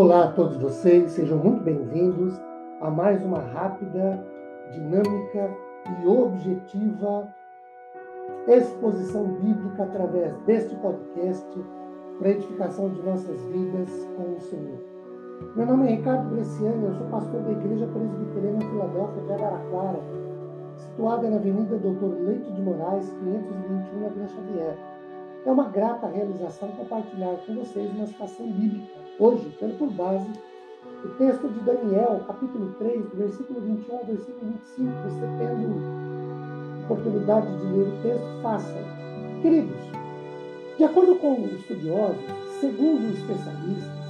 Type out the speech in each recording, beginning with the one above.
Olá a todos vocês, sejam muito bem-vindos a mais uma rápida, dinâmica e objetiva exposição bíblica através deste podcast para edificação de nossas vidas com o Senhor. Meu nome é Ricardo Bresciani, eu sou pastor da Igreja Presbiteriana Filadélfia de Araraquara, situada na Avenida Doutor Leite de Moraes, 521, na Vila Xavier. É uma grata realização compartilhar com vocês uma citação bíblica, hoje, tendo por base o texto de Daniel, capítulo 3, do versículo 21 ao versículo 25. Você tendo oportunidade de ler o texto, faça. Queridos, de acordo com estudiosos, segundo especialistas,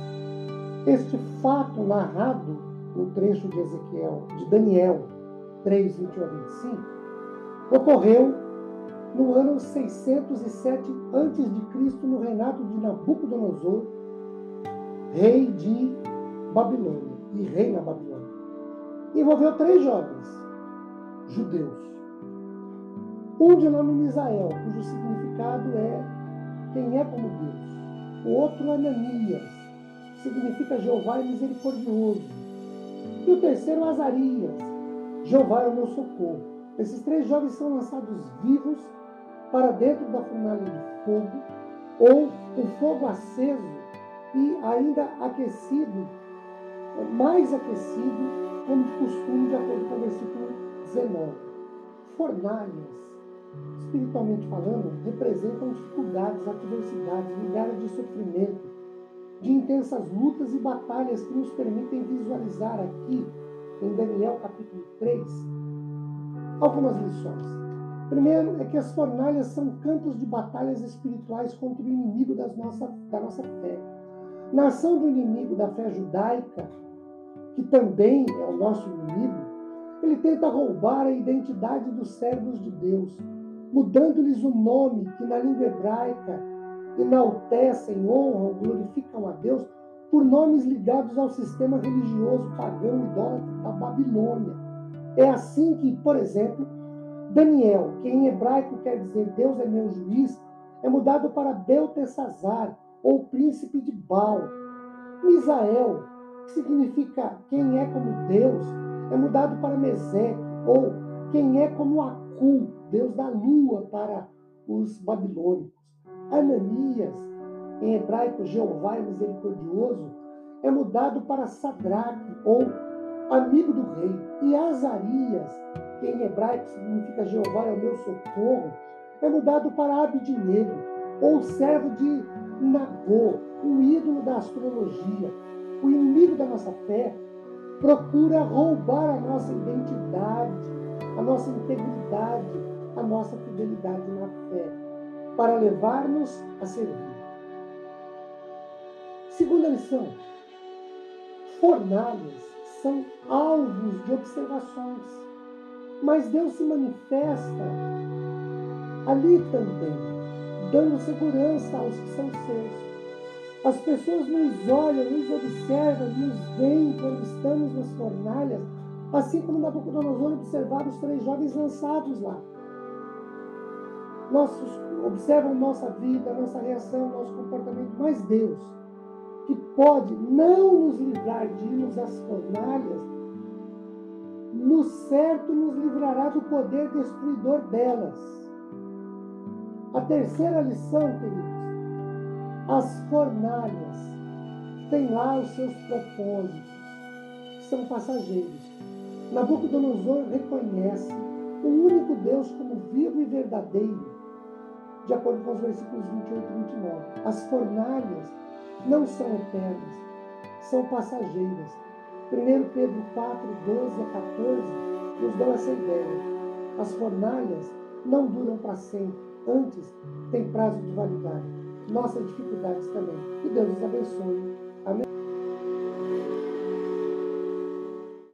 este fato narrado no trecho de Ezequiel, de Daniel 3, 21 a 25, ocorreu no ano 607 a.C., no reinado de Nabucodonosor, rei de Babilônia e rei na Babilônia. Envolveu três jovens judeus. Um de nome Misael, cujo significado é quem é como Deus. O outro Ananias, significa Jeová é misericordioso. E o terceiro Azarias, Jeová é o meu socorro. Esses três jovens são lançados vivos para dentro da fornalha de fogo, ou o fogo aceso e ainda aquecido, mais aquecido, como de costume, de acordo com o versículo 19. Fornalhas, espiritualmente falando, representam dificuldades, adversidades, lugares de sofrimento, de intensas lutas e batalhas que nos permitem visualizar aqui, em Daniel capítulo 3, algumas lições. Primeiro é que as fornalhas são campos de batalhas espirituais contra o inimigo das nossa, da nossa fé. Na ação do inimigo da fé judaica, que também é o nosso inimigo, ele tenta roubar a identidade dos servos de Deus, mudando-lhes o nome que na língua hebraica enaltecem, honram, glorificam a Deus por nomes ligados ao sistema religioso pagão idólatra da Babilônia. É assim que, por exemplo, Daniel, que em hebraico quer dizer Deus é meu juiz, é mudado para Beltesazar, ou príncipe de Baal. Misael, que significa quem é como Deus, é mudado para Meseque, ou quem é como Acu, Deus da lua para os babilônicos. Ananias, em hebraico Jeová é misericordioso, é mudado para Sadraque, ou amigo do rei. E Azarias, que em hebraico significa Jeová é o meu socorro, é mudado para Abidnego, ou servo de Nagô, um ídolo da astrologia. O inimigo da nossa fé procura roubar a nossa identidade, a nossa integridade, a nossa fidelidade na fé, para levar-nos a servir. Segunda lição: fornalhas são alvos de observações. Mas Deus se manifesta ali também, dando segurança aos que são seus. As pessoas nos olham, nos observam, nos veem quando estamos nas fornalhas, assim como Nabucodonosor observava os três jovens lançados lá. Nossos, observam nossa vida, nossa reação, nosso comportamento, mas Deus, que pode não nos livrar de irmos às fornalhas, no certo nos livrará do poder destruidor delas. A terceira lição, queridos, as fornalhas têm lá os seus propósitos, que são passageiros. Nabucodonosor reconhece o único Deus como vivo e verdadeiro, de acordo com os versículos 28 e 29. As fornalhas não são eternas, são passageiras. 1 Pedro 4, 12 a 14 nos dão essa ideia. As fornalhas não duram para sempre, antes tem prazo de validade. Nossas dificuldades também. Que Deus nos abençoe